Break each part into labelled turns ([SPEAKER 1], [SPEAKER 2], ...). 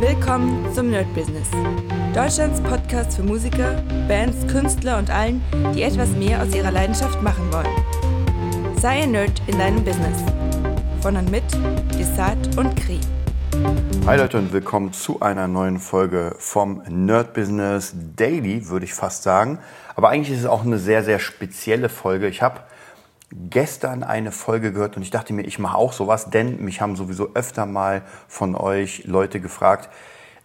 [SPEAKER 1] Willkommen zum Nerd Business. Deutschlands Podcast für Musiker, Bands, Künstler und allen, die etwas mehr aus ihrer Leidenschaft machen wollen. Sei ein Nerd in deinem Business. Von und mit Desart und Kri.
[SPEAKER 2] Hi Leute und willkommen zu einer neuen Folge vom Nerd Business Daily, würde ich fast sagen. Aber eigentlich ist es auch eine sehr, sehr spezielle Folge. Ich habe gestern eine Folge gehört und ich dachte mir, ich mache auch sowas, denn mich haben sowieso öfter mal von euch Leute gefragt,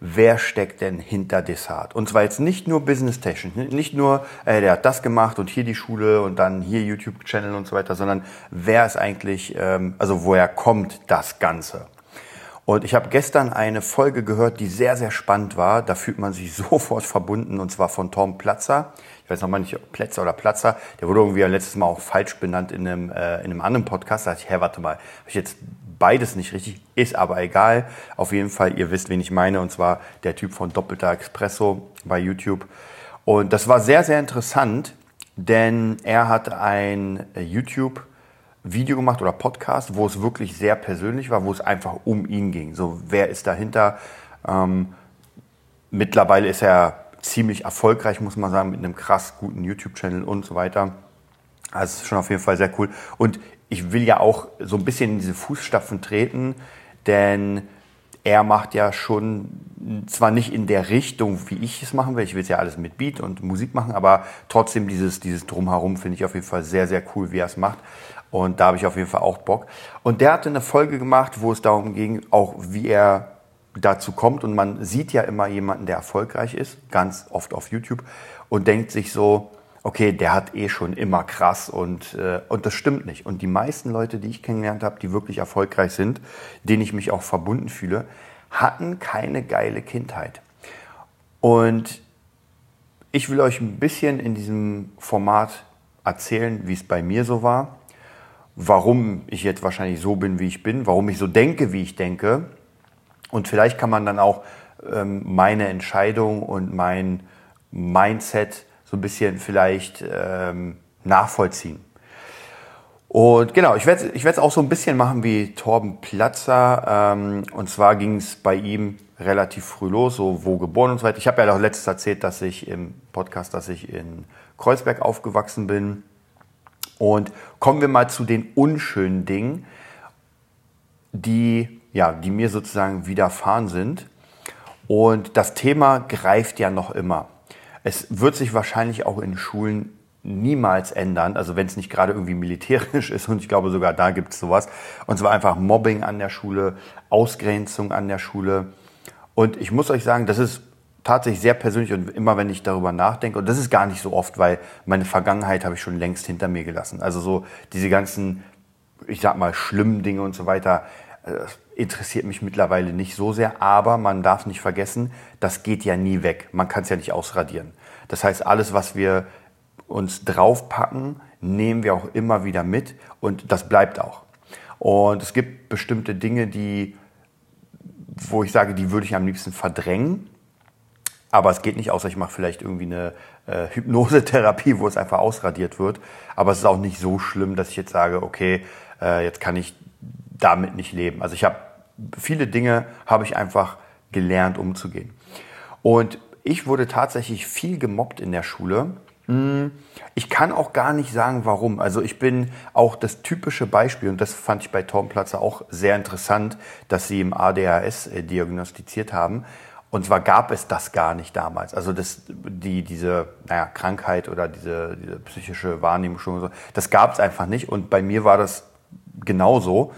[SPEAKER 2] wer steckt denn hinter Desart? Und zwar jetzt nicht nur business-technisch, nicht nur, äh, der hat das gemacht und hier die Schule und dann hier YouTube-Channel und so weiter, sondern wer ist eigentlich, ähm, also woher kommt das Ganze? Und ich habe gestern eine Folge gehört, die sehr, sehr spannend war. Da fühlt man sich sofort verbunden und zwar von Tom Platzer weiß noch mal nicht, Plätzer oder Platzer, der wurde irgendwie letztes Mal auch falsch benannt in einem, äh, in einem anderen Podcast. Da dachte ich, hä, warte mal, habe ich jetzt beides nicht richtig, ist aber egal. Auf jeden Fall, ihr wisst, wen ich meine, und zwar der Typ von Doppelter Expresso bei YouTube. Und das war sehr, sehr interessant, denn er hat ein äh, YouTube Video gemacht oder Podcast, wo es wirklich sehr persönlich war, wo es einfach um ihn ging. So, wer ist dahinter? Ähm, mittlerweile ist er ziemlich erfolgreich, muss man sagen, mit einem krass guten YouTube-Channel und so weiter. Also es ist schon auf jeden Fall sehr cool. Und ich will ja auch so ein bisschen in diese Fußstapfen treten, denn er macht ja schon zwar nicht in der Richtung, wie ich es machen will, ich will es ja alles mit Beat und Musik machen, aber trotzdem dieses, dieses Drumherum finde ich auf jeden Fall sehr, sehr cool, wie er es macht. Und da habe ich auf jeden Fall auch Bock. Und der hatte eine Folge gemacht, wo es darum ging, auch wie er dazu kommt und man sieht ja immer jemanden, der erfolgreich ist, ganz oft auf YouTube und denkt sich so, okay, der hat eh schon immer krass und, äh, und das stimmt nicht. Und die meisten Leute, die ich kennengelernt habe, die wirklich erfolgreich sind, denen ich mich auch verbunden fühle, hatten keine geile Kindheit. Und ich will euch ein bisschen in diesem Format erzählen, wie es bei mir so war, warum ich jetzt wahrscheinlich so bin, wie ich bin, warum ich so denke, wie ich denke und vielleicht kann man dann auch ähm, meine Entscheidung und mein Mindset so ein bisschen vielleicht ähm, nachvollziehen. Und genau, ich werde ich es auch so ein bisschen machen wie Torben Platzer. Ähm, und zwar ging es bei ihm relativ früh los, so wo geboren und so weiter. Ich habe ja auch letztes erzählt, dass ich im Podcast, dass ich in Kreuzberg aufgewachsen bin. Und kommen wir mal zu den unschönen Dingen, die ja, die mir sozusagen widerfahren sind. Und das Thema greift ja noch immer. Es wird sich wahrscheinlich auch in Schulen niemals ändern, also wenn es nicht gerade irgendwie militärisch ist und ich glaube sogar da gibt es sowas. Und zwar einfach Mobbing an der Schule, Ausgrenzung an der Schule. Und ich muss euch sagen, das ist tatsächlich sehr persönlich und immer wenn ich darüber nachdenke, und das ist gar nicht so oft, weil meine Vergangenheit habe ich schon längst hinter mir gelassen. Also so diese ganzen, ich sag mal, schlimmen Dinge und so weiter, das interessiert mich mittlerweile nicht so sehr, aber man darf nicht vergessen, das geht ja nie weg. Man kann es ja nicht ausradieren. Das heißt, alles, was wir uns draufpacken, nehmen wir auch immer wieder mit und das bleibt auch. Und es gibt bestimmte Dinge, die, wo ich sage, die würde ich am liebsten verdrängen. Aber es geht nicht, außer ich mache vielleicht irgendwie eine äh, Hypnosetherapie, wo es einfach ausradiert wird. Aber es ist auch nicht so schlimm, dass ich jetzt sage, okay, äh, jetzt kann ich damit nicht leben. Also ich habe viele Dinge habe ich einfach gelernt umzugehen. Und ich wurde tatsächlich viel gemobbt in der Schule. Hm, ich kann auch gar nicht sagen, warum. Also ich bin auch das typische Beispiel, und das fand ich bei Tom Platzer auch sehr interessant, dass sie im ADHS äh, diagnostiziert haben. Und zwar gab es das gar nicht damals. Also das, die, diese naja, Krankheit oder diese, diese psychische Wahrnehmung, so, das gab es einfach nicht. Und bei mir war das genauso.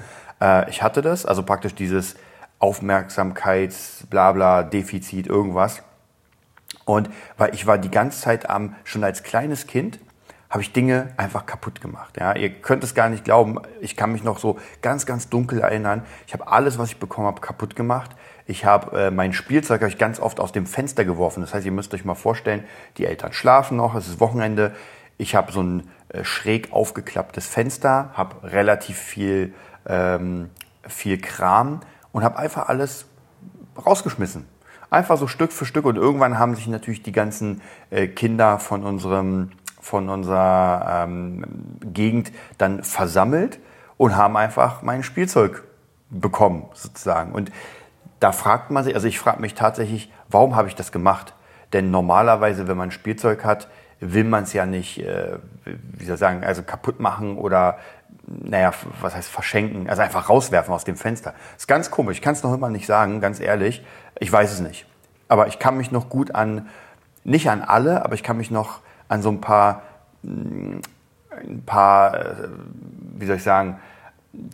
[SPEAKER 2] Äh, ich hatte das, also praktisch dieses Aufmerksamkeits, Blabla, Defizit, irgendwas. Und weil ich war die ganze Zeit am, schon als kleines Kind, habe ich Dinge einfach kaputt gemacht. Ja, ihr könnt es gar nicht glauben. Ich kann mich noch so ganz, ganz dunkel erinnern. Ich habe alles, was ich bekommen habe, kaputt gemacht. Ich habe äh, mein Spielzeug habe ich ganz oft aus dem Fenster geworfen. Das heißt, ihr müsst euch mal vorstellen, die Eltern schlafen noch, es ist Wochenende. Ich habe so ein äh, schräg aufgeklapptes Fenster, habe relativ viel ähm, viel Kram und habe einfach alles rausgeschmissen. Einfach so Stück für Stück und irgendwann haben sich natürlich die ganzen äh, Kinder von unserem von unserer ähm, Gegend dann versammelt und haben einfach mein Spielzeug bekommen sozusagen und da fragt man sich, also ich frage mich tatsächlich, warum habe ich das gemacht? Denn normalerweise, wenn man Spielzeug hat, will man es ja nicht, äh, wie soll ich sagen, also kaputt machen oder, naja, was heißt verschenken, also einfach rauswerfen aus dem Fenster. Ist ganz komisch, ich kann es noch immer nicht sagen, ganz ehrlich, ich weiß es nicht. Aber ich kann mich noch gut an, nicht an alle, aber ich kann mich noch an so ein paar, mm, ein paar, äh, wie soll ich sagen,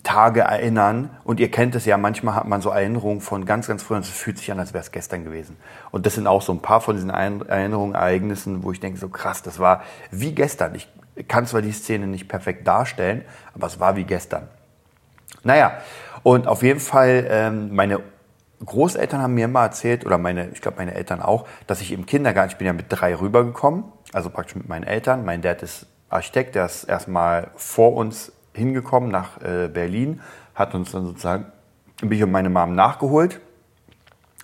[SPEAKER 2] Tage erinnern. Und ihr kennt es ja, manchmal hat man so Erinnerungen von ganz, ganz früh und es fühlt sich an, als wäre es gestern gewesen. Und das sind auch so ein paar von diesen Erinnerungen, Ereignissen, wo ich denke, so krass, das war wie gestern. Ich kann zwar die Szene nicht perfekt darstellen, aber es war wie gestern. Naja, und auf jeden Fall, ähm, meine Großeltern haben mir immer erzählt, oder meine, ich glaube meine Eltern auch, dass ich im Kindergarten, ich bin ja mit drei rübergekommen, also praktisch mit meinen Eltern. Mein Dad ist Architekt, der ist erstmal vor uns hingekommen nach äh, Berlin, hat uns dann sozusagen, bin ich und meine Mom nachgeholt.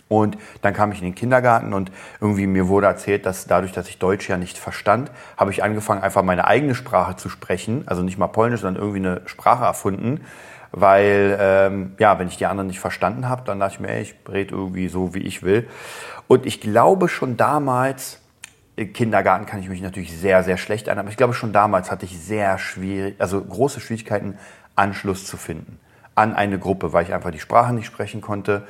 [SPEAKER 2] Und dann kam ich in den Kindergarten und irgendwie mir wurde erzählt, dass dadurch, dass ich Deutsch ja nicht verstand, habe ich angefangen, einfach meine eigene Sprache zu sprechen. Also nicht mal Polnisch, sondern irgendwie eine Sprache erfunden. Weil, ähm, ja, wenn ich die anderen nicht verstanden habe, dann dachte ich mir, ey, ich rede irgendwie so, wie ich will. Und ich glaube schon damals, Kindergarten kann ich mich natürlich sehr, sehr schlecht erinnern. Aber ich glaube, schon damals hatte ich sehr schwierig, also große Schwierigkeiten, Anschluss zu finden an eine Gruppe, weil ich einfach die Sprache nicht sprechen konnte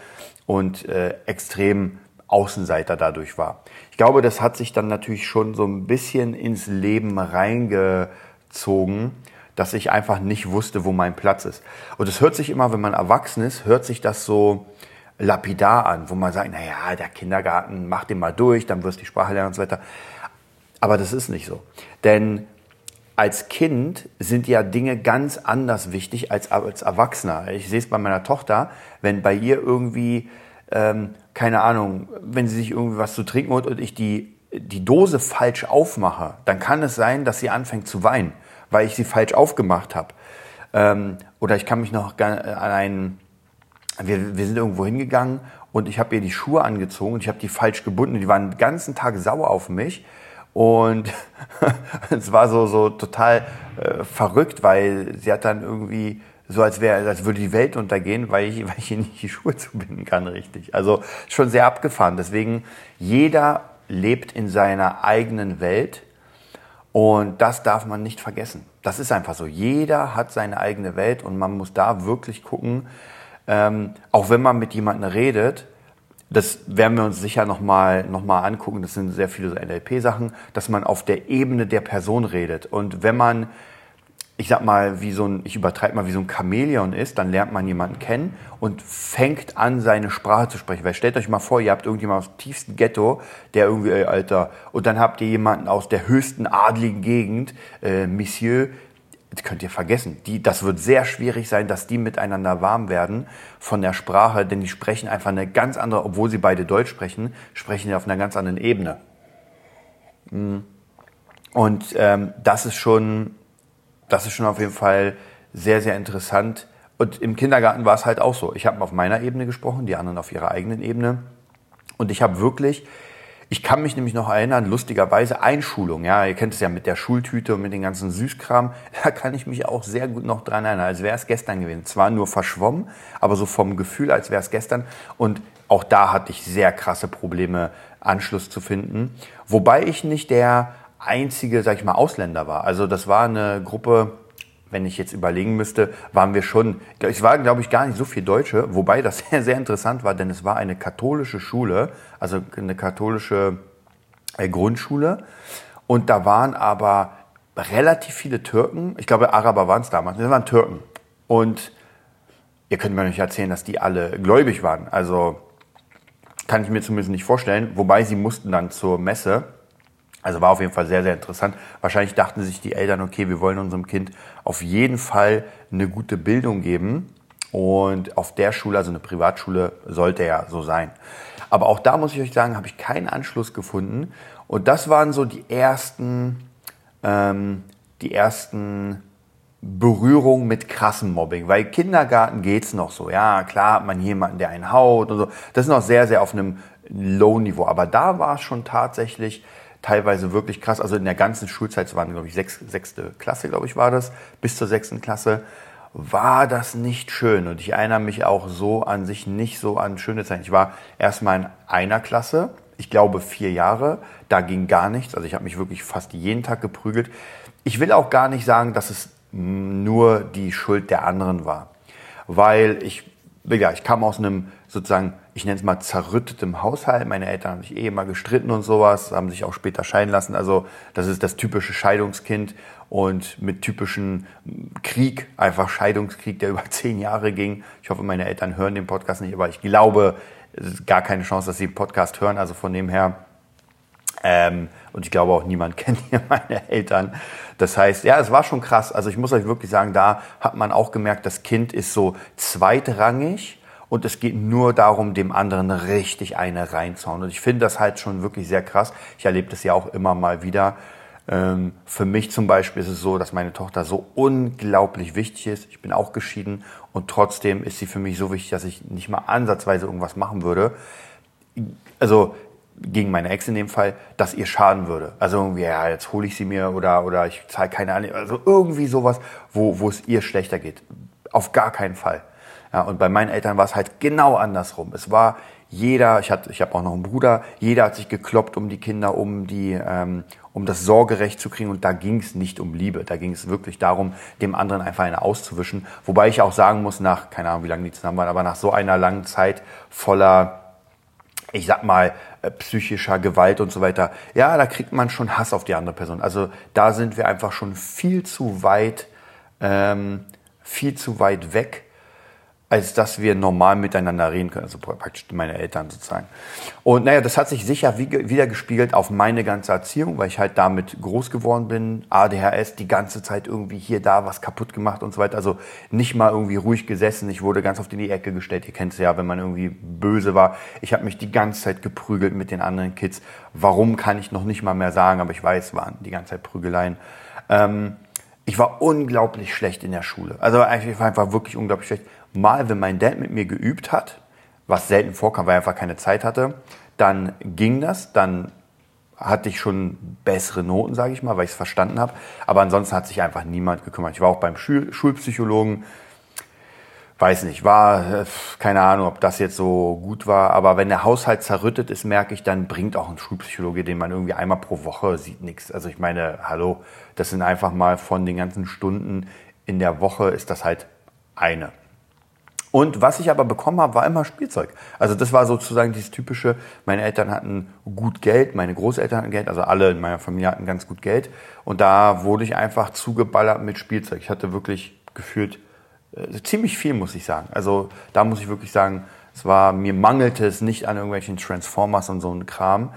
[SPEAKER 2] und äh, extrem Außenseiter dadurch war. Ich glaube, das hat sich dann natürlich schon so ein bisschen ins Leben reingezogen, dass ich einfach nicht wusste, wo mein Platz ist. Und es hört sich immer, wenn man erwachsen ist, hört sich das so, lapidar an, wo man sagt, na ja, der Kindergarten, mach den mal durch, dann wirst du die Sprache lernen und so weiter. Aber das ist nicht so. Denn als Kind sind ja Dinge ganz anders wichtig als als Erwachsener. Ich sehe es bei meiner Tochter, wenn bei ihr irgendwie, ähm, keine Ahnung, wenn sie sich irgendwie was zu trinken holt und ich die, die Dose falsch aufmache, dann kann es sein, dass sie anfängt zu weinen, weil ich sie falsch aufgemacht habe. Ähm, oder ich kann mich noch an einen wir, wir sind irgendwo hingegangen und ich habe ihr die Schuhe angezogen und ich habe die falsch gebunden. Die waren den ganzen Tag sauer auf mich. Und es war so, so total äh, verrückt, weil sie hat dann irgendwie so, als wäre, als würde die Welt untergehen, weil ich, weil ich ihr nicht die Schuhe zubinden kann, richtig. Also schon sehr abgefahren. Deswegen, jeder lebt in seiner eigenen Welt und das darf man nicht vergessen. Das ist einfach so. Jeder hat seine eigene Welt und man muss da wirklich gucken, ähm, auch wenn man mit jemandem redet, das werden wir uns sicher nochmal noch mal angucken, das sind sehr viele so NLP-Sachen, dass man auf der Ebene der Person redet. Und wenn man, ich sag mal, wie so ein, ich übertreibe mal, wie so ein Chamäleon ist, dann lernt man jemanden kennen und fängt an, seine Sprache zu sprechen. Weil stellt euch mal vor, ihr habt irgendjemanden aus dem tiefsten Ghetto, der irgendwie, ey, Alter, und dann habt ihr jemanden aus der höchsten adligen Gegend, äh, Monsieur, das könnt ihr vergessen. Die, das wird sehr schwierig sein, dass die miteinander warm werden von der Sprache, denn die sprechen einfach eine ganz andere, obwohl sie beide Deutsch sprechen, sprechen die auf einer ganz anderen Ebene. Mm. Und ähm, das ist schon, das ist schon auf jeden Fall sehr, sehr interessant. Und im Kindergarten war es halt auch so. Ich habe auf meiner Ebene gesprochen, die anderen auf ihrer eigenen Ebene. Und ich habe wirklich ich kann mich nämlich noch erinnern, lustigerweise Einschulung, ja, ihr kennt es ja mit der Schultüte und mit den ganzen Süßkram, da kann ich mich auch sehr gut noch dran erinnern, als wäre es gestern gewesen. Zwar nur verschwommen, aber so vom Gefühl, als wäre es gestern. Und auch da hatte ich sehr krasse Probleme, Anschluss zu finden. Wobei ich nicht der einzige, sag ich mal, Ausländer war. Also das war eine Gruppe, wenn ich jetzt überlegen müsste, waren wir schon, es waren, glaube ich, gar nicht so viele Deutsche, wobei das sehr, sehr interessant war, denn es war eine katholische Schule, also eine katholische äh, Grundschule. Und da waren aber relativ viele Türken, ich glaube, Araber waren es damals, das waren Türken. Und ihr könnt mir nicht erzählen, dass die alle gläubig waren. Also kann ich mir zumindest nicht vorstellen. Wobei sie mussten dann zur Messe also war auf jeden Fall sehr, sehr interessant. Wahrscheinlich dachten sich die Eltern, okay, wir wollen unserem Kind auf jeden Fall eine gute Bildung geben. Und auf der Schule, also eine Privatschule, sollte ja so sein. Aber auch da muss ich euch sagen, habe ich keinen Anschluss gefunden. Und das waren so die ersten, ähm, die ersten Berührungen mit krassem Mobbing. Weil Kindergarten geht's noch so. Ja, klar hat man jemanden, der einen haut und so. Das ist noch sehr, sehr auf einem Low-Niveau. Aber da war es schon tatsächlich teilweise wirklich krass. Also in der ganzen Schulzeit, es waren, glaube ich, sechs, sechste Klasse, glaube ich, war das, bis zur sechsten Klasse, war das nicht schön. Und ich erinnere mich auch so an sich nicht so an schöne Zeiten. Ich war erstmal in einer Klasse, ich glaube vier Jahre, da ging gar nichts. Also ich habe mich wirklich fast jeden Tag geprügelt. Ich will auch gar nicht sagen, dass es nur die Schuld der anderen war. Weil ich, ja, ich kam aus einem sozusagen, ich nenne es mal zerrüttetem Haushalt. Meine Eltern haben sich eh immer gestritten und sowas, haben sich auch später scheiden lassen. Also das ist das typische Scheidungskind und mit typischen Krieg, einfach Scheidungskrieg, der über zehn Jahre ging. Ich hoffe, meine Eltern hören den Podcast nicht, aber ich glaube, es ist gar keine Chance, dass sie den Podcast hören. Also von dem her, ähm, und ich glaube auch niemand kennt hier meine Eltern. Das heißt, ja, es war schon krass. Also ich muss euch wirklich sagen, da hat man auch gemerkt, das Kind ist so zweitrangig und es geht nur darum, dem anderen richtig eine reinzuhauen. Und ich finde das halt schon wirklich sehr krass. Ich erlebe das ja auch immer mal wieder. Ähm, für mich zum Beispiel ist es so, dass meine Tochter so unglaublich wichtig ist. Ich bin auch geschieden und trotzdem ist sie für mich so wichtig, dass ich nicht mal ansatzweise irgendwas machen würde. Also gegen meine Ex in dem Fall, dass ihr schaden würde. Also irgendwie, ja, jetzt hole ich sie mir oder, oder ich zahle keine Ahnung. Also irgendwie sowas, wo, wo es ihr schlechter geht. Auf gar keinen Fall. Ja, und bei meinen Eltern war es halt genau andersrum. Es war jeder, ich, hatte, ich habe auch noch einen Bruder, jeder hat sich gekloppt um die Kinder, um, die, ähm, um das Sorgerecht zu kriegen. Und da ging es nicht um Liebe. Da ging es wirklich darum, dem anderen einfach eine auszuwischen. Wobei ich auch sagen muss, nach, keine Ahnung, wie lange die zusammen waren, aber nach so einer langen Zeit voller ich sag mal, äh, psychischer Gewalt und so weiter, ja, da kriegt man schon Hass auf die andere Person. Also da sind wir einfach schon viel zu weit, ähm, viel zu weit weg als dass wir normal miteinander reden können, also praktisch meine Eltern sozusagen. Und naja, das hat sich sicher wieder gespiegelt auf meine ganze Erziehung, weil ich halt damit groß geworden bin, ADHS, die ganze Zeit irgendwie hier, da was kaputt gemacht und so weiter, also nicht mal irgendwie ruhig gesessen, ich wurde ganz oft in die Ecke gestellt, ihr kennt es ja, wenn man irgendwie böse war, ich habe mich die ganze Zeit geprügelt mit den anderen Kids, warum kann ich noch nicht mal mehr sagen, aber ich weiß, waren die ganze Zeit Prügeleien. Ähm, ich war unglaublich schlecht in der Schule. Also ich war einfach wirklich unglaublich schlecht mal, wenn mein Dad mit mir geübt hat, was selten vorkam, weil er einfach keine Zeit hatte, dann ging das, dann hatte ich schon bessere Noten, sage ich mal, weil ich es verstanden habe. Aber ansonsten hat sich einfach niemand gekümmert. Ich war auch beim Schul Schulpsychologen, weiß nicht, war, äh, keine Ahnung, ob das jetzt so gut war, aber wenn der Haushalt zerrüttet ist, merke ich, dann bringt auch ein Schulpsychologe, den man irgendwie einmal pro Woche sieht, nichts. Also ich meine, hallo, das sind einfach mal von den ganzen Stunden in der Woche ist das halt eine. Und was ich aber bekommen habe, war immer Spielzeug. Also das war sozusagen dieses typische, meine Eltern hatten gut Geld, meine Großeltern hatten Geld, also alle in meiner Familie hatten ganz gut Geld. Und da wurde ich einfach zugeballert mit Spielzeug. Ich hatte wirklich gefühlt äh, ziemlich viel, muss ich sagen. Also da muss ich wirklich sagen, es war, mir mangelte es nicht an irgendwelchen Transformers und so einem Kram.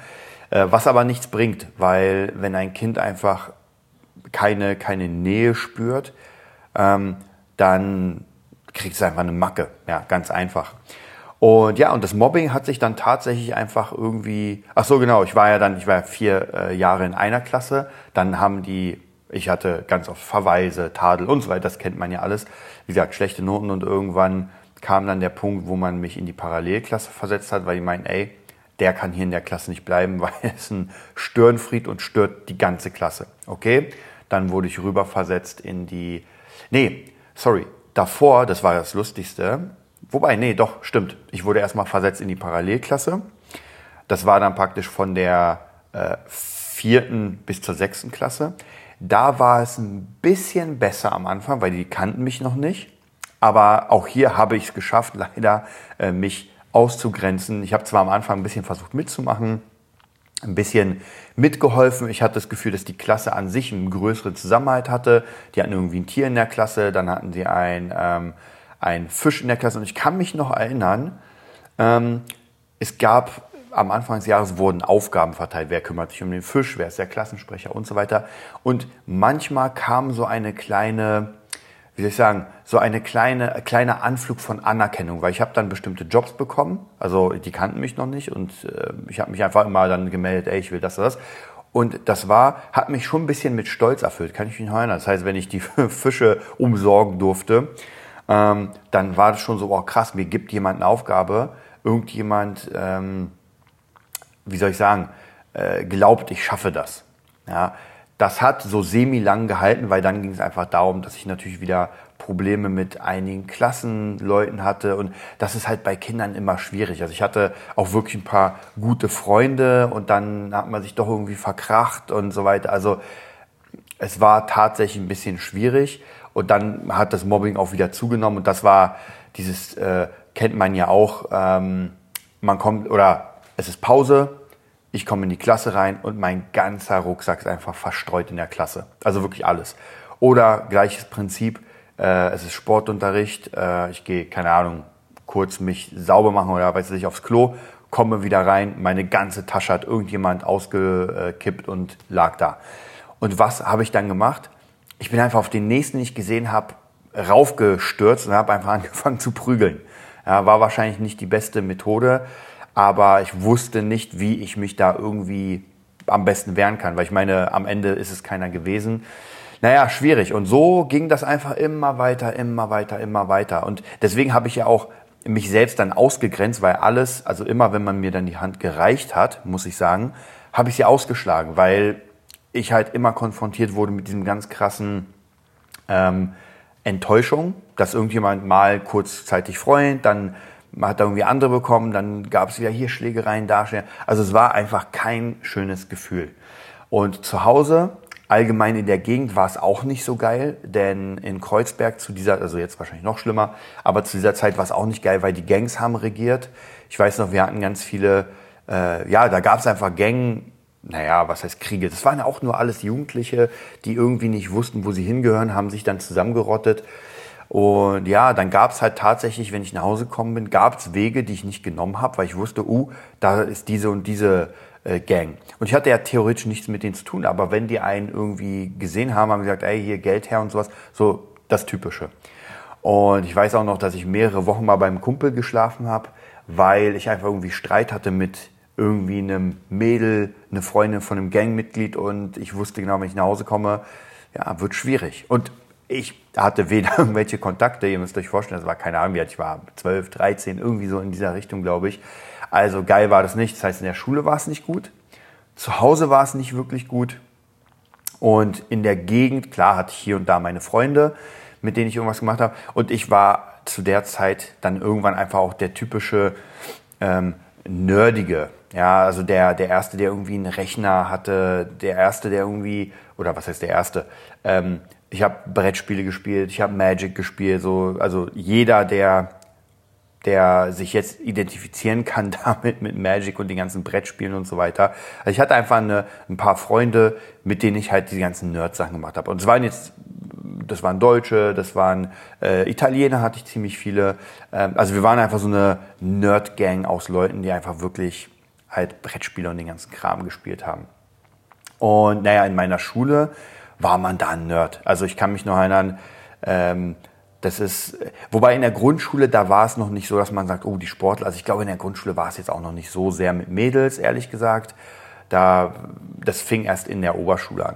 [SPEAKER 2] Äh, was aber nichts bringt, weil wenn ein Kind einfach keine, keine Nähe spürt, ähm, dann kriegst du einfach eine Macke. Ja, ganz einfach. Und ja, und das Mobbing hat sich dann tatsächlich einfach irgendwie, ach so genau, ich war ja dann, ich war ja vier äh, Jahre in einer Klasse, dann haben die, ich hatte ganz oft Verweise, Tadel und so weiter, das kennt man ja alles, wie gesagt, schlechte Noten und irgendwann kam dann der Punkt, wo man mich in die Parallelklasse versetzt hat, weil die meinen, ey, der kann hier in der Klasse nicht bleiben, weil er ist ein Störenfried und stört die ganze Klasse. Okay, dann wurde ich rüber versetzt in die, nee, sorry, davor, das war das Lustigste, wobei, nee, doch, stimmt. Ich wurde erstmal versetzt in die Parallelklasse. Das war dann praktisch von der äh, vierten bis zur sechsten Klasse. Da war es ein bisschen besser am Anfang, weil die kannten mich noch nicht. Aber auch hier habe ich es geschafft, leider äh, mich auszugrenzen. Ich habe zwar am Anfang ein bisschen versucht mitzumachen, ein bisschen mitgeholfen. Ich hatte das Gefühl, dass die Klasse an sich einen größeren Zusammenhalt hatte. Die hatten irgendwie ein Tier in der Klasse, dann hatten sie ein, ähm, ein Fisch in der Klasse. Und ich kann mich noch erinnern, ähm, es gab am Anfang des Jahres wurden Aufgaben verteilt. Wer kümmert sich um den Fisch? Wer ist der Klassensprecher und so weiter. Und manchmal kam so eine kleine wie soll ich sagen, so eine kleine, kleine Anflug von Anerkennung, weil ich habe dann bestimmte Jobs bekommen, also die kannten mich noch nicht und äh, ich habe mich einfach immer dann gemeldet, ey, ich will das das. Und das war, hat mich schon ein bisschen mit Stolz erfüllt, kann ich mich noch erinnern. Das heißt, wenn ich die Fische umsorgen durfte, ähm, dann war das schon so, oh krass, mir gibt jemand eine Aufgabe, irgendjemand, ähm, wie soll ich sagen, äh, glaubt, ich schaffe das. Ja, das hat so semi-lang gehalten, weil dann ging es einfach darum, dass ich natürlich wieder Probleme mit einigen Klassenleuten hatte. Und das ist halt bei Kindern immer schwierig. Also ich hatte auch wirklich ein paar gute Freunde und dann hat man sich doch irgendwie verkracht und so weiter. Also es war tatsächlich ein bisschen schwierig. Und dann hat das Mobbing auch wieder zugenommen. Und das war dieses, äh, kennt man ja auch, ähm, man kommt, oder es ist Pause, ich komme in die Klasse rein und mein ganzer Rucksack ist einfach verstreut in der Klasse. Also wirklich alles. Oder gleiches Prinzip, äh, es ist Sportunterricht, äh, ich gehe, keine Ahnung, kurz mich sauber machen oder weiß ich, aufs Klo, komme wieder rein, meine ganze Tasche hat irgendjemand ausgekippt und lag da. Und was habe ich dann gemacht? Ich bin einfach auf den nächsten, den ich gesehen habe, raufgestürzt und habe einfach angefangen zu prügeln. Ja, war wahrscheinlich nicht die beste Methode, aber ich wusste nicht, wie ich mich da irgendwie am besten wehren kann, weil ich meine, am Ende ist es keiner gewesen. Naja, schwierig. Und so ging das einfach immer weiter, immer weiter, immer weiter. Und deswegen habe ich ja auch mich selbst dann ausgegrenzt, weil alles, also immer wenn man mir dann die Hand gereicht hat, muss ich sagen, habe ich sie ausgeschlagen, weil ich halt immer konfrontiert wurde mit diesem ganz krassen ähm, Enttäuschung, dass irgendjemand mal kurzzeitig freut, dann hat er irgendwie andere bekommen, dann gab es wieder hier Schlägereien, da. Also es war einfach kein schönes Gefühl. Und zu Hause Allgemein in der Gegend war es auch nicht so geil, denn in Kreuzberg zu dieser, also jetzt wahrscheinlich noch schlimmer, aber zu dieser Zeit war es auch nicht geil, weil die Gangs haben regiert. Ich weiß noch, wir hatten ganz viele, äh, ja, da gab es einfach Gang, naja, was heißt Kriege? Das waren ja auch nur alles Jugendliche, die irgendwie nicht wussten, wo sie hingehören, haben sich dann zusammengerottet. Und ja, dann gab es halt tatsächlich, wenn ich nach Hause gekommen bin, gab es Wege, die ich nicht genommen habe, weil ich wusste, uh, da ist diese und diese äh, Gang. Und ich hatte ja theoretisch nichts mit denen zu tun, aber wenn die einen irgendwie gesehen haben, haben gesagt, ey, hier Geld her und sowas, so das Typische. Und ich weiß auch noch, dass ich mehrere Wochen mal beim Kumpel geschlafen habe, weil ich einfach irgendwie Streit hatte mit irgendwie einem Mädel, eine Freundin von einem Gangmitglied und ich wusste genau, wenn ich nach Hause komme, ja, wird schwierig. Und ich hatte weder irgendwelche Kontakte, ihr müsst euch vorstellen, das war keine Ahnung, wie alt ich war, 12, 13, irgendwie so in dieser Richtung, glaube ich. Also geil war das nicht. Das heißt, in der Schule war es nicht gut. Zu Hause war es nicht wirklich gut. Und in der Gegend, klar, hatte ich hier und da meine Freunde, mit denen ich irgendwas gemacht habe. Und ich war zu der Zeit dann irgendwann einfach auch der typische ähm, Nerdige. Ja, also der, der Erste, der irgendwie einen Rechner hatte, der Erste, der irgendwie, oder was heißt der Erste? Ähm, ich habe Brettspiele gespielt, ich habe Magic gespielt, so, also jeder, der der sich jetzt identifizieren kann damit mit Magic und den ganzen Brettspielen und so weiter. Also ich hatte einfach eine, ein paar Freunde, mit denen ich halt die ganzen Nerd-Sachen gemacht habe. Und es waren jetzt, das waren Deutsche, das waren äh, Italiener, hatte ich ziemlich viele. Ähm, also wir waren einfach so eine Nerd-Gang aus Leuten, die einfach wirklich halt Brettspiele und den ganzen Kram gespielt haben. Und naja, in meiner Schule war man da ein Nerd. Also ich kann mich noch erinnern, ähm, das ist, wobei in der Grundschule, da war es noch nicht so, dass man sagt, oh, die Sportler. Also ich glaube, in der Grundschule war es jetzt auch noch nicht so sehr mit Mädels, ehrlich gesagt. Da, das fing erst in der Oberschule an.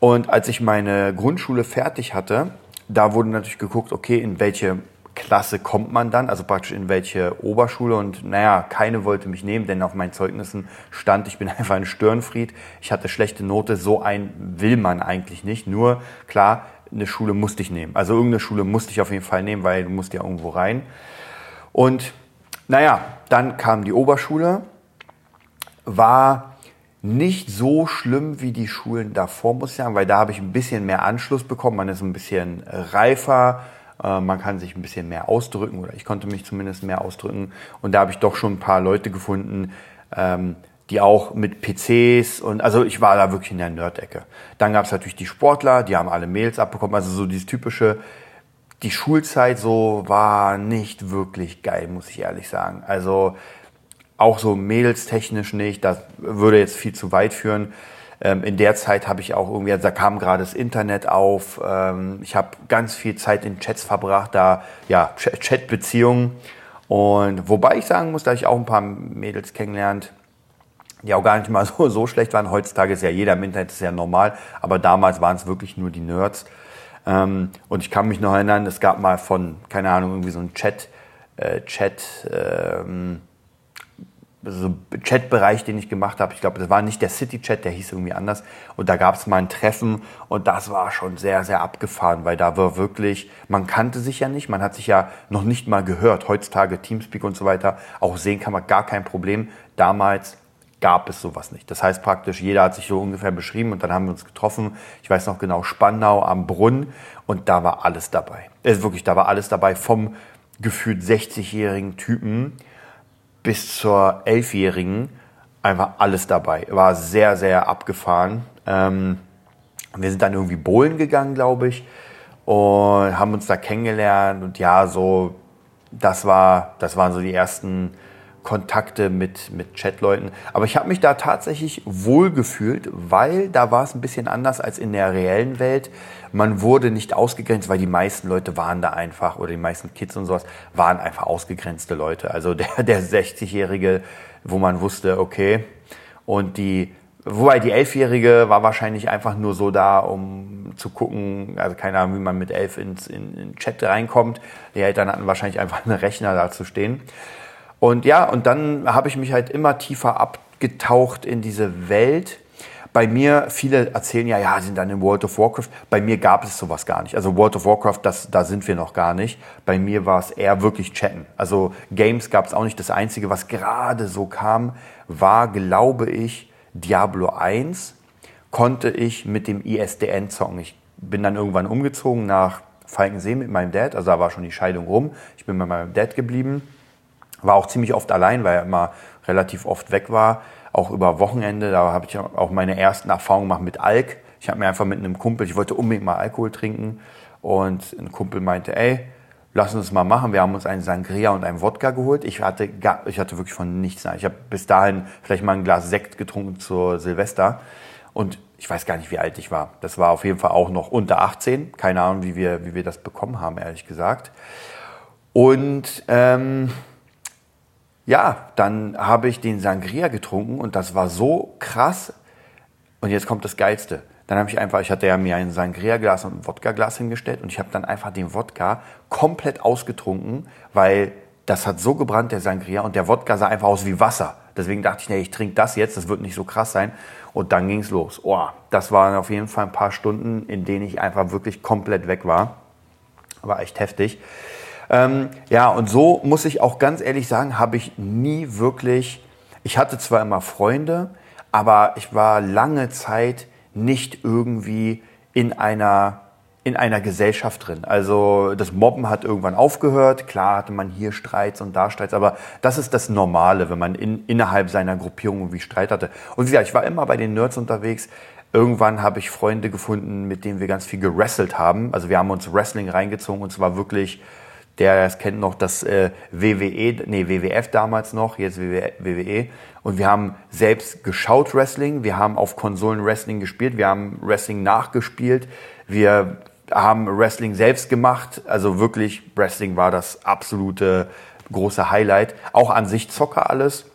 [SPEAKER 2] Und als ich meine Grundschule fertig hatte, da wurde natürlich geguckt, okay, in welche Klasse kommt man dann, also praktisch in welche Oberschule. Und naja, keine wollte mich nehmen, denn auf meinen Zeugnissen stand, ich bin einfach ein Störenfried. Ich hatte schlechte Note, so ein will man eigentlich nicht. Nur, klar, eine Schule musste ich nehmen. Also irgendeine Schule musste ich auf jeden Fall nehmen, weil du musst ja irgendwo rein. Und naja, dann kam die Oberschule, war nicht so schlimm wie die Schulen davor, muss ich sagen, weil da habe ich ein bisschen mehr Anschluss bekommen. Man ist ein bisschen reifer, äh, man kann sich ein bisschen mehr ausdrücken oder ich konnte mich zumindest mehr ausdrücken. Und da habe ich doch schon ein paar Leute gefunden, ähm, die auch mit PCs und also ich war da wirklich in der Nerd-Ecke. Dann gab es natürlich die Sportler, die haben alle Mails abbekommen, also so dieses typische, die Schulzeit so war nicht wirklich geil, muss ich ehrlich sagen. Also auch so Mädels technisch nicht, das würde jetzt viel zu weit führen. Ähm, in der Zeit habe ich auch irgendwie, da kam gerade das Internet auf, ähm, ich habe ganz viel Zeit in Chats verbracht, da ja, Chat-Beziehungen. Und wobei ich sagen muss, dass ich auch ein paar Mädels kennenlernt, die auch gar nicht mal so, so schlecht waren. Heutzutage ist ja jeder im Internet ist ja normal, aber damals waren es wirklich nur die Nerds. Ähm, und ich kann mich noch erinnern, es gab mal von, keine Ahnung, irgendwie so ein Chat, äh, Chat, ähm, so Chatbereich, den ich gemacht habe. Ich glaube, das war nicht der City-Chat, der hieß irgendwie anders. Und da gab es mal ein Treffen und das war schon sehr, sehr abgefahren, weil da war wirklich, man kannte sich ja nicht, man hat sich ja noch nicht mal gehört. Heutzutage Teamspeak und so weiter, auch sehen kann man gar kein Problem. Damals gab es sowas nicht. Das heißt praktisch, jeder hat sich so ungefähr beschrieben und dann haben wir uns getroffen. Ich weiß noch genau, Spandau am Brunnen und da war alles dabei. Es ist wirklich, da war alles dabei vom gefühlt 60-jährigen Typen, bis zur Elfjährigen einfach alles dabei. War sehr, sehr abgefahren. Ähm, wir sind dann irgendwie bowlen gegangen, glaube ich, und haben uns da kennengelernt. Und ja, so, das, war, das waren so die ersten Kontakte mit, mit Chatleuten. Aber ich habe mich da tatsächlich wohl gefühlt, weil da war es ein bisschen anders als in der reellen Welt. Man wurde nicht ausgegrenzt, weil die meisten Leute waren da einfach, oder die meisten Kids und sowas, waren einfach ausgegrenzte Leute. Also der, der 60-Jährige, wo man wusste, okay, und die, wobei die Elfjährige war wahrscheinlich einfach nur so da, um zu gucken, also keine Ahnung, wie man mit elf ins in, in Chat reinkommt. Die Eltern hatten wahrscheinlich einfach einen Rechner da zu stehen. Und ja, und dann habe ich mich halt immer tiefer abgetaucht in diese Welt. Bei mir, viele erzählen ja, ja, sind dann in World of Warcraft. Bei mir gab es sowas gar nicht. Also World of Warcraft, das, da sind wir noch gar nicht. Bei mir war es eher wirklich Chatten. Also Games gab es auch nicht. Das Einzige, was gerade so kam, war, glaube ich, Diablo 1 konnte ich mit dem ISDN zocken. Ich bin dann irgendwann umgezogen nach Falkensee mit meinem Dad. Also da war schon die Scheidung rum. Ich bin bei meinem Dad geblieben. War auch ziemlich oft allein, weil er immer relativ oft weg war. Auch über Wochenende, da habe ich auch meine ersten Erfahrungen gemacht mit Alk. Ich habe mir einfach mit einem Kumpel, ich wollte unbedingt mal Alkohol trinken. Und ein Kumpel meinte, ey, lass uns das mal machen. Wir haben uns einen Sangria und einen Wodka geholt. Ich hatte, gar, ich hatte wirklich von nichts. Ich habe bis dahin vielleicht mal ein Glas Sekt getrunken zur Silvester. Und ich weiß gar nicht, wie alt ich war. Das war auf jeden Fall auch noch unter 18. Keine Ahnung, wie wir, wie wir das bekommen haben, ehrlich gesagt. Und ähm, ja, dann habe ich den Sangria getrunken und das war so krass. Und jetzt kommt das Geilste. Dann habe ich einfach, ich hatte ja mir ein Sangria-Glas und ein Wodka-Glas hingestellt und ich habe dann einfach den Wodka komplett ausgetrunken, weil das hat so gebrannt, der Sangria, und der Wodka sah einfach aus wie Wasser. Deswegen dachte ich, nee, ich trinke das jetzt, das wird nicht so krass sein. Und dann ging es los. Oh, das waren auf jeden Fall ein paar Stunden, in denen ich einfach wirklich komplett weg war. War echt heftig. Ähm, ja, und so muss ich auch ganz ehrlich sagen, habe ich nie wirklich, ich hatte zwar immer Freunde, aber ich war lange Zeit nicht irgendwie in einer in einer Gesellschaft drin. Also das Mobben hat irgendwann aufgehört. Klar hatte man hier Streits und da Streits, aber das ist das Normale, wenn man in, innerhalb seiner Gruppierung irgendwie Streit hatte. Und wie gesagt, ich war immer bei den Nerds unterwegs. Irgendwann habe ich Freunde gefunden, mit denen wir ganz viel gewrestelt haben. Also wir haben uns Wrestling reingezogen und zwar wirklich der es kennt noch das äh, WWE, nee, WWF damals noch, jetzt WWE. Und wir haben selbst geschaut Wrestling, wir haben auf Konsolen Wrestling gespielt, wir haben Wrestling nachgespielt, wir haben Wrestling selbst gemacht. Also wirklich, Wrestling war das absolute große Highlight. Auch an sich Zocker alles.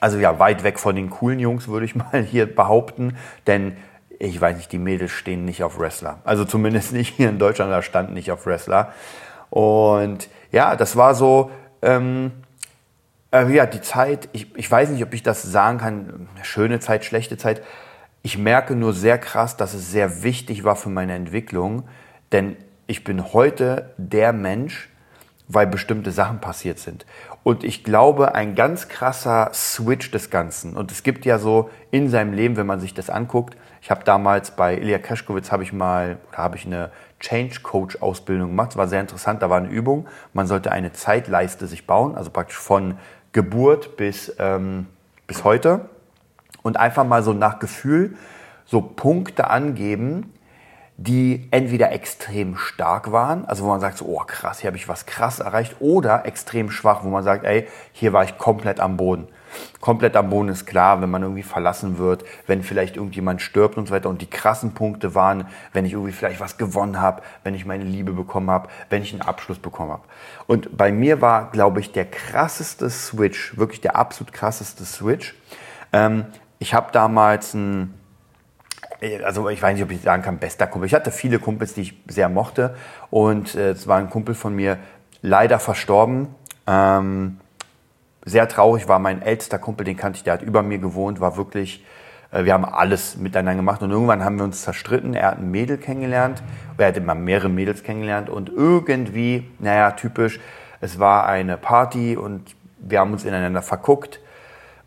[SPEAKER 2] Also ja, weit weg von den coolen Jungs, würde ich mal hier behaupten. Denn ich weiß nicht, die Mädels stehen nicht auf Wrestler. Also zumindest nicht hier in Deutschland, da standen nicht auf Wrestler. Und ja, das war so, ähm, äh, ja, die Zeit, ich, ich weiß nicht, ob ich das sagen kann, schöne Zeit, schlechte Zeit. Ich merke nur sehr krass, dass es sehr wichtig war für meine Entwicklung, denn ich bin heute der Mensch, weil bestimmte Sachen passiert sind. Und ich glaube, ein ganz krasser Switch des Ganzen. Und es gibt ja so in seinem Leben, wenn man sich das anguckt, ich habe damals bei Ilya Keschkowitz habe ich mal, habe ich eine Change Coach Ausbildung gemacht. Das war sehr interessant. Da war eine Übung. Man sollte eine Zeitleiste sich bauen, also praktisch von Geburt bis, ähm, bis heute. Und einfach mal so nach Gefühl so Punkte angeben, die entweder extrem stark waren, also wo man sagt, so, oh krass, hier habe ich was krass erreicht, oder extrem schwach, wo man sagt, ey, hier war ich komplett am Boden komplett am Boden ist klar, wenn man irgendwie verlassen wird, wenn vielleicht irgendjemand stirbt und so weiter. Und die krassen Punkte waren, wenn ich irgendwie vielleicht was gewonnen habe, wenn ich meine Liebe bekommen habe, wenn ich einen Abschluss bekommen habe. Und bei mir war, glaube ich, der krasseste Switch, wirklich der absolut krasseste Switch. Ähm, ich habe damals ein also ich weiß nicht, ob ich sagen kann, bester Kumpel. Ich hatte viele Kumpels, die ich sehr mochte. Und äh, es war ein Kumpel von mir leider verstorben. Ähm, sehr traurig war mein ältester Kumpel, den kannte ich, der hat über mir gewohnt, war wirklich, äh, wir haben alles miteinander gemacht und irgendwann haben wir uns zerstritten. Er hat ein Mädel kennengelernt, er hat immer mehrere Mädels kennengelernt und irgendwie, naja, typisch, es war eine Party und wir haben uns ineinander verguckt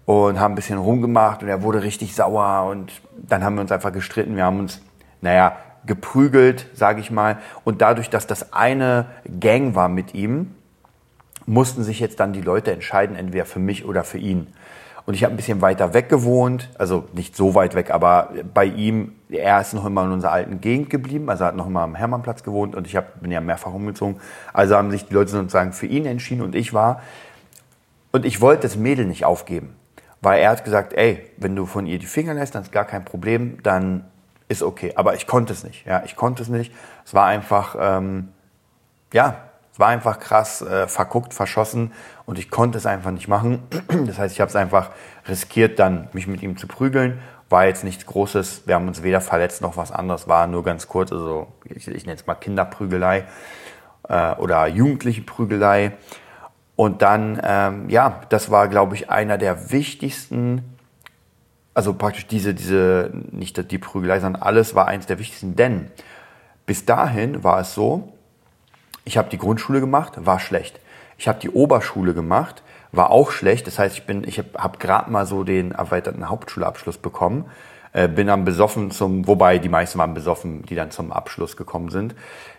[SPEAKER 2] und haben ein bisschen rumgemacht und er wurde richtig sauer und dann haben wir uns einfach gestritten. Wir haben uns, naja, geprügelt, sage ich mal. Und dadurch, dass das eine Gang war mit ihm, mussten sich jetzt dann die Leute entscheiden, entweder für mich oder für ihn. Und ich habe ein bisschen weiter weg gewohnt, also nicht so weit weg, aber bei ihm, er ist noch immer in unserer alten Gegend geblieben, also hat noch immer am Hermannplatz gewohnt und ich hab, bin ja mehrfach umgezogen. Also haben sich die Leute sozusagen für ihn entschieden und ich war. Und ich wollte das Mädel nicht aufgeben, weil er hat gesagt, ey, wenn du von ihr die Finger lässt, dann ist gar kein Problem, dann ist okay. Aber ich konnte es nicht. Ja, ich konnte es nicht. Es war einfach, ähm, ja, es war einfach krass äh, verguckt, verschossen und ich konnte es einfach nicht machen. Das heißt, ich habe es einfach riskiert, dann mich mit ihm zu prügeln. War jetzt nichts Großes. Wir haben uns weder verletzt noch was anderes. War nur ganz kurz, also ich, ich nenne es mal Kinderprügelei äh, oder jugendliche Prügelei. Und dann, ähm, ja, das war, glaube ich, einer der wichtigsten also praktisch diese, diese, nicht die Prügelei, sondern alles war eins der wichtigsten. Denn bis dahin war es so, ich habe die Grundschule gemacht, war schlecht. Ich habe die Oberschule gemacht, war auch schlecht. Das heißt, ich bin, ich habe hab gerade mal so den erweiterten Hauptschulabschluss bekommen. Äh, bin dann besoffen zum, wobei die meisten waren besoffen, die dann zum Abschluss gekommen sind.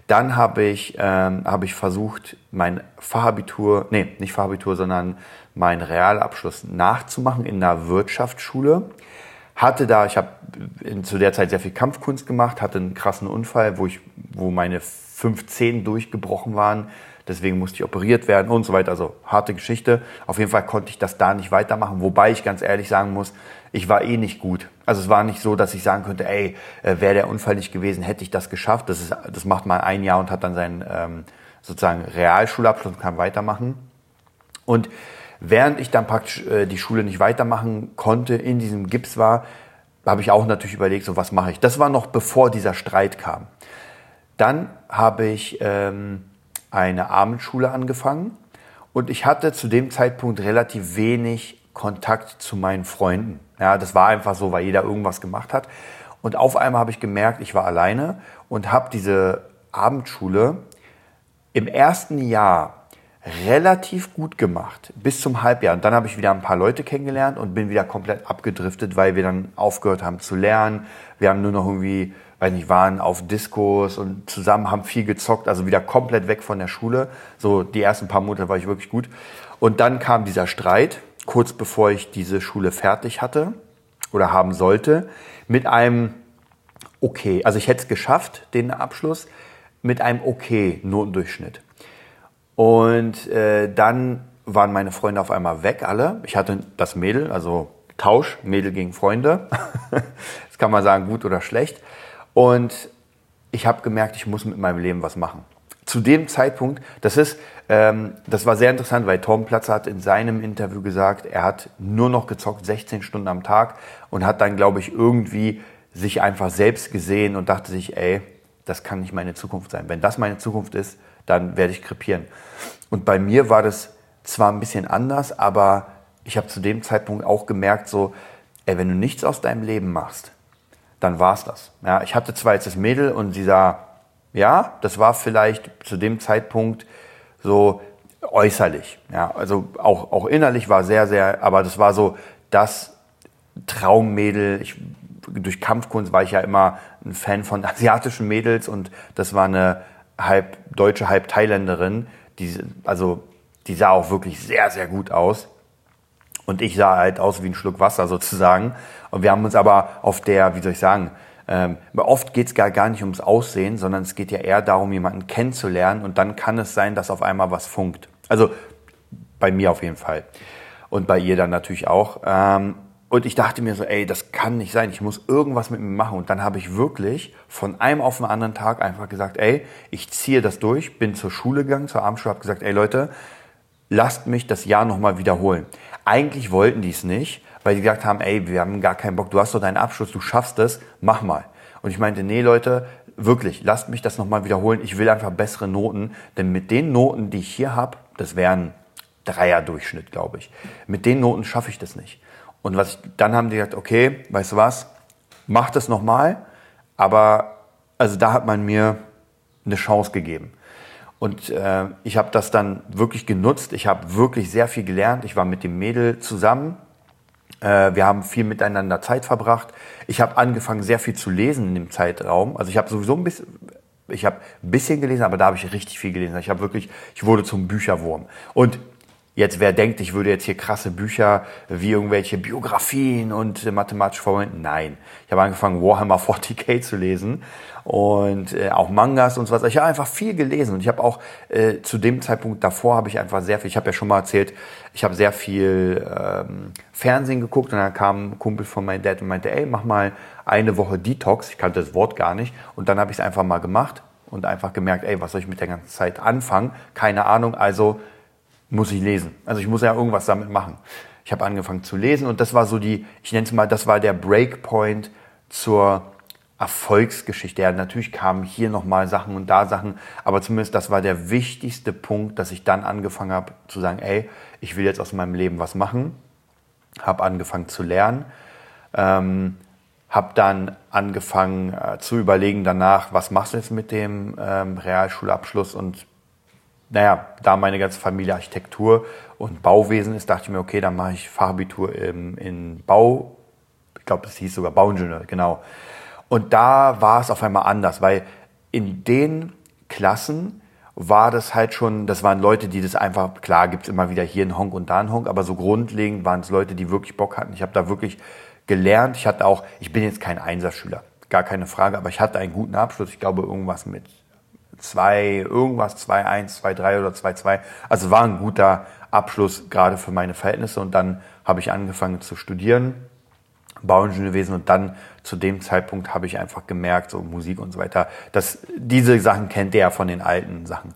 [SPEAKER 2] Dann habe ich, ähm, habe ich versucht, mein Fachabitur, nee, nicht Fachabitur, sondern meinen Realabschluss nachzumachen in einer Wirtschaftsschule. Hatte da, ich habe zu der Zeit sehr viel Kampfkunst gemacht, hatte einen krassen Unfall, wo ich, wo meine fünf Zehen durchgebrochen waren. Deswegen musste ich operiert werden und so weiter. Also harte Geschichte. Auf jeden Fall konnte ich das da nicht weitermachen. Wobei ich ganz ehrlich sagen muss, ich war eh nicht gut. Also es war nicht so, dass ich sagen könnte, ey, äh, wäre der Unfall nicht gewesen, hätte ich das geschafft. Das, ist, das macht mal ein Jahr und hat dann seinen ähm, sozusagen Realschulabschluss und kann weitermachen. Und Während ich dann praktisch äh, die Schule nicht weitermachen konnte, in diesem Gips war, habe ich auch natürlich überlegt, so was mache ich. Das war noch bevor dieser Streit kam. Dann habe ich ähm, eine Abendschule angefangen und ich hatte zu dem Zeitpunkt relativ wenig Kontakt zu meinen Freunden. Ja, das war einfach so, weil jeder irgendwas gemacht hat. Und auf einmal habe ich gemerkt, ich war alleine und habe diese Abendschule im ersten Jahr relativ gut gemacht bis zum Halbjahr. Und dann habe ich wieder ein paar Leute kennengelernt und bin wieder komplett abgedriftet, weil wir dann aufgehört haben zu lernen. Wir haben nur noch irgendwie, weiß nicht, waren auf Diskos und zusammen haben viel gezockt, also wieder komplett weg von der Schule. So die ersten paar Monate war ich wirklich gut. Und dann kam dieser Streit, kurz bevor ich diese Schule fertig hatte oder haben sollte, mit einem okay, also ich hätte es geschafft, den Abschluss, mit einem okay Notendurchschnitt. Und äh, dann waren meine Freunde auf einmal weg, alle. Ich hatte das Mädel, also Tausch, Mädel gegen Freunde. das kann man sagen, gut oder schlecht. Und ich habe gemerkt, ich muss mit meinem Leben was machen. Zu dem Zeitpunkt, das ist, ähm, das war sehr interessant, weil Tom Platzer hat in seinem Interview gesagt, er hat nur noch gezockt, 16 Stunden am Tag und hat dann, glaube ich, irgendwie sich einfach selbst gesehen und dachte sich, ey, das kann nicht meine Zukunft sein. Wenn das meine Zukunft ist, dann werde ich krepieren. Und bei mir war das zwar ein bisschen anders, aber ich habe zu dem Zeitpunkt auch gemerkt, so, ey, wenn du nichts aus deinem Leben machst, dann war's das. Ja, ich hatte zwar jetzt das Mädel und sie sah, ja, das war vielleicht zu dem Zeitpunkt so äußerlich. Ja, also auch, auch innerlich war sehr, sehr, aber das war so das Traummädel. Ich, durch Kampfkunst war ich ja immer ein Fan von asiatischen Mädels und das war eine halb Deutsche, halb Thailänderin. Die, also die sah auch wirklich sehr, sehr gut aus. Und ich sah halt aus wie ein Schluck Wasser sozusagen. Und wir haben uns aber auf der, wie soll ich sagen, ähm, oft geht es gar, gar nicht ums Aussehen, sondern es geht ja eher darum, jemanden kennenzulernen. Und dann kann es sein, dass auf einmal was funkt. Also bei mir auf jeden Fall. Und bei ihr dann natürlich auch. Ähm, und ich dachte mir so, ey, das kann nicht sein, ich muss irgendwas mit mir machen. Und dann habe ich wirklich von einem auf den anderen Tag einfach gesagt, ey, ich ziehe das durch, bin zur Schule gegangen, zur Abendschule, habe gesagt, ey Leute, lasst mich das Jahr nochmal wiederholen. Eigentlich wollten die es nicht, weil die gesagt haben, ey, wir haben gar keinen Bock, du hast doch deinen Abschluss, du schaffst es, mach mal. Und ich meinte, nee Leute, wirklich, lasst mich das nochmal wiederholen, ich will einfach bessere Noten, denn mit den Noten, die ich hier habe, das wären Dreier-Durchschnitt, glaube ich. Mit den Noten schaffe ich das nicht. Und was ich, dann haben die gesagt, okay, weißt du was, mach das nochmal. Aber also da hat man mir eine Chance gegeben. Und äh, ich habe das dann wirklich genutzt. Ich habe wirklich sehr viel gelernt. Ich war mit dem Mädel zusammen. Äh, wir haben viel miteinander Zeit verbracht. Ich habe angefangen, sehr viel zu lesen in dem Zeitraum. Also ich habe sowieso ein bisschen, ich habe ein bisschen gelesen, aber da habe ich richtig viel gelesen. Ich habe wirklich, ich wurde zum Bücherwurm. Und Jetzt, wer denkt, ich würde jetzt hier krasse Bücher wie irgendwelche Biografien und äh, mathematische Formeln, nein. Ich habe angefangen, Warhammer 40k zu lesen und äh, auch Mangas und so was. Ich habe einfach viel gelesen und ich habe auch äh, zu dem Zeitpunkt davor habe ich einfach sehr viel, ich habe ja schon mal erzählt, ich habe sehr viel ähm, Fernsehen geguckt und dann kam ein Kumpel von meinem Dad und meinte, ey, mach mal eine Woche Detox. Ich kannte das Wort gar nicht und dann habe ich es einfach mal gemacht und einfach gemerkt, ey, was soll ich mit der ganzen Zeit anfangen? Keine Ahnung, also muss ich lesen. Also ich muss ja irgendwas damit machen. Ich habe angefangen zu lesen und das war so die, ich nenne es mal, das war der Breakpoint zur Erfolgsgeschichte. Ja, natürlich kamen hier nochmal Sachen und da Sachen, aber zumindest das war der wichtigste Punkt, dass ich dann angefangen habe zu sagen, ey, ich will jetzt aus meinem Leben was machen. Habe angefangen zu lernen. Ähm, habe dann angefangen äh, zu überlegen danach, was machst du jetzt mit dem ähm, Realschulabschluss und naja, da meine ganze Familie Architektur und Bauwesen ist, dachte ich mir, okay, dann mache ich Fachabitur im, in Bau, ich glaube, es hieß sogar Bauingenieur, genau. Und da war es auf einmal anders, weil in den Klassen war das halt schon, das waren Leute, die das einfach, klar gibt es immer wieder hier einen Honk und da einen Honk, aber so grundlegend waren es Leute, die wirklich Bock hatten. Ich habe da wirklich gelernt. Ich hatte auch, ich bin jetzt kein Einserschüler, gar keine Frage, aber ich hatte einen guten Abschluss. Ich glaube, irgendwas mit 2, irgendwas, 2-1, 2-3 oder 2-2. Also war ein guter Abschluss, gerade für meine Verhältnisse. Und dann habe ich angefangen zu studieren, Bauingenieurwesen. Und dann zu dem Zeitpunkt habe ich einfach gemerkt, so Musik und so weiter, dass diese Sachen kennt ihr von den alten Sachen.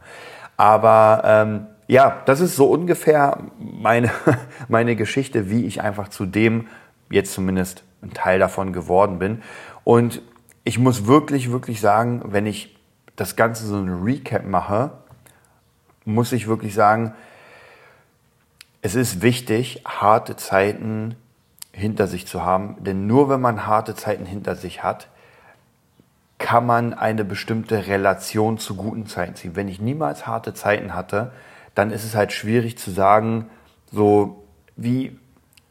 [SPEAKER 2] Aber ähm, ja, das ist so ungefähr meine, meine Geschichte, wie ich einfach zu dem jetzt zumindest ein Teil davon geworden bin. Und ich muss wirklich, wirklich sagen, wenn ich das Ganze so ein Recap mache, muss ich wirklich sagen, es ist wichtig, harte Zeiten hinter sich zu haben. Denn nur wenn man harte Zeiten hinter sich hat, kann man eine bestimmte Relation zu guten Zeiten ziehen. Wenn ich niemals harte Zeiten hatte, dann ist es halt schwierig zu sagen, so wie,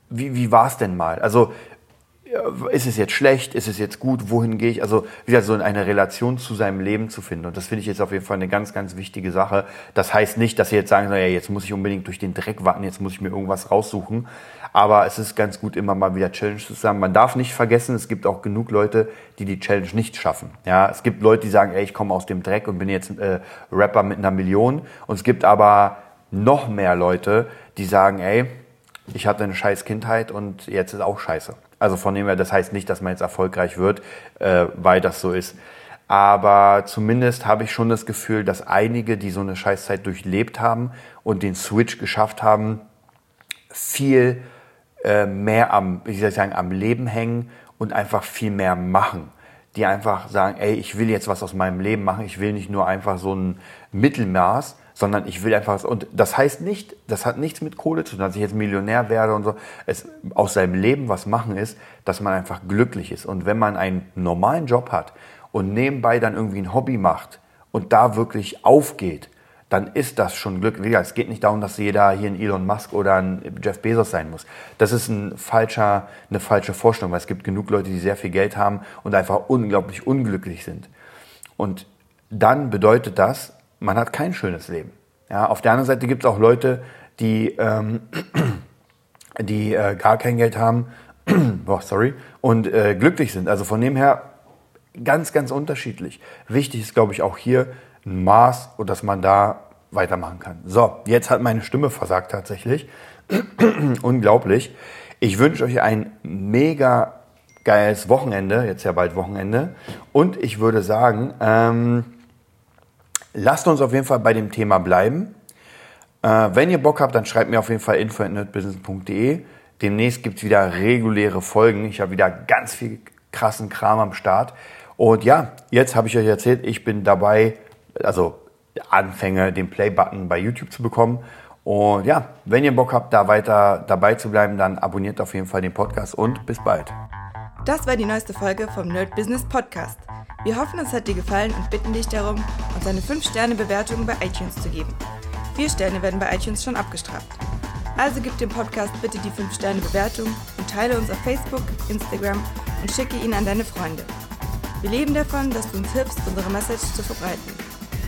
[SPEAKER 2] wie, wie war es denn mal? Also ist es jetzt schlecht, ist es jetzt gut, wohin gehe ich? Also wieder so eine Relation zu seinem Leben zu finden. Und das finde ich jetzt auf jeden Fall eine ganz, ganz wichtige Sache. Das heißt nicht, dass Sie jetzt sagen, naja, jetzt muss ich unbedingt durch den Dreck warten, jetzt muss ich mir irgendwas raussuchen. Aber es ist ganz gut, immer mal wieder Challenge zu sagen. Man darf nicht vergessen, es gibt auch genug Leute, die die Challenge nicht schaffen. Ja, es gibt Leute, die sagen, ey, ich komme aus dem Dreck und bin jetzt äh, Rapper mit einer Million. Und es gibt aber noch mehr Leute, die sagen, ey, ich hatte eine scheiß Kindheit und jetzt ist auch scheiße. Also von dem her, das heißt nicht, dass man jetzt erfolgreich wird, äh, weil das so ist. Aber zumindest habe ich schon das Gefühl, dass einige, die so eine Scheißzeit durchlebt haben und den Switch geschafft haben, viel äh, mehr am, wie soll ich sagen, am Leben hängen und einfach viel mehr machen. Die einfach sagen, ey, ich will jetzt was aus meinem Leben machen. Ich will nicht nur einfach so ein Mittelmaß, sondern ich will einfach, und das heißt nicht, das hat nichts mit Kohle zu tun, dass ich jetzt Millionär werde und so. Es aus seinem Leben was machen ist, dass man einfach glücklich ist. Und wenn man einen normalen Job hat und nebenbei dann irgendwie ein Hobby macht und da wirklich aufgeht, dann ist das schon Glück. Es geht nicht darum, dass jeder hier ein Elon Musk oder ein Jeff Bezos sein muss. Das ist ein falscher, eine falsche Vorstellung, weil es gibt genug Leute, die sehr viel Geld haben und einfach unglaublich unglücklich sind. Und dann bedeutet das, man hat kein schönes Leben. Ja, auf der anderen Seite gibt es auch Leute, die, ähm, die äh, gar kein Geld haben, boah, sorry, und äh, glücklich sind. Also von dem her ganz, ganz unterschiedlich. Wichtig ist, glaube ich, auch hier ein Maß und dass man da weitermachen kann. So, jetzt hat meine Stimme versagt tatsächlich. Unglaublich. Ich wünsche euch ein mega geiles Wochenende, jetzt ja bald Wochenende. Und ich würde sagen, ähm, Lasst uns auf jeden Fall bei dem Thema bleiben. Äh, wenn ihr Bock habt, dann schreibt mir auf jeden Fall info.nerdbusiness.de. Demnächst gibt es wieder reguläre Folgen. Ich habe wieder ganz viel krassen Kram am Start. Und ja, jetzt habe ich euch erzählt, ich bin dabei, also Anfänge, den Play-Button bei YouTube zu bekommen. Und ja, wenn ihr Bock habt, da weiter dabei zu bleiben, dann abonniert auf jeden Fall den Podcast und bis bald.
[SPEAKER 1] Das war die neueste Folge vom Nerd Business Podcast. Wir hoffen, es hat dir gefallen und bitten dich darum, uns eine 5-Sterne-Bewertung bei iTunes zu geben. Vier Sterne werden bei iTunes schon abgestraft. Also gib dem Podcast bitte die 5-Sterne-Bewertung und teile uns auf Facebook, Instagram und schicke ihn an deine Freunde. Wir leben davon, dass du uns hilfst, unsere Message zu verbreiten.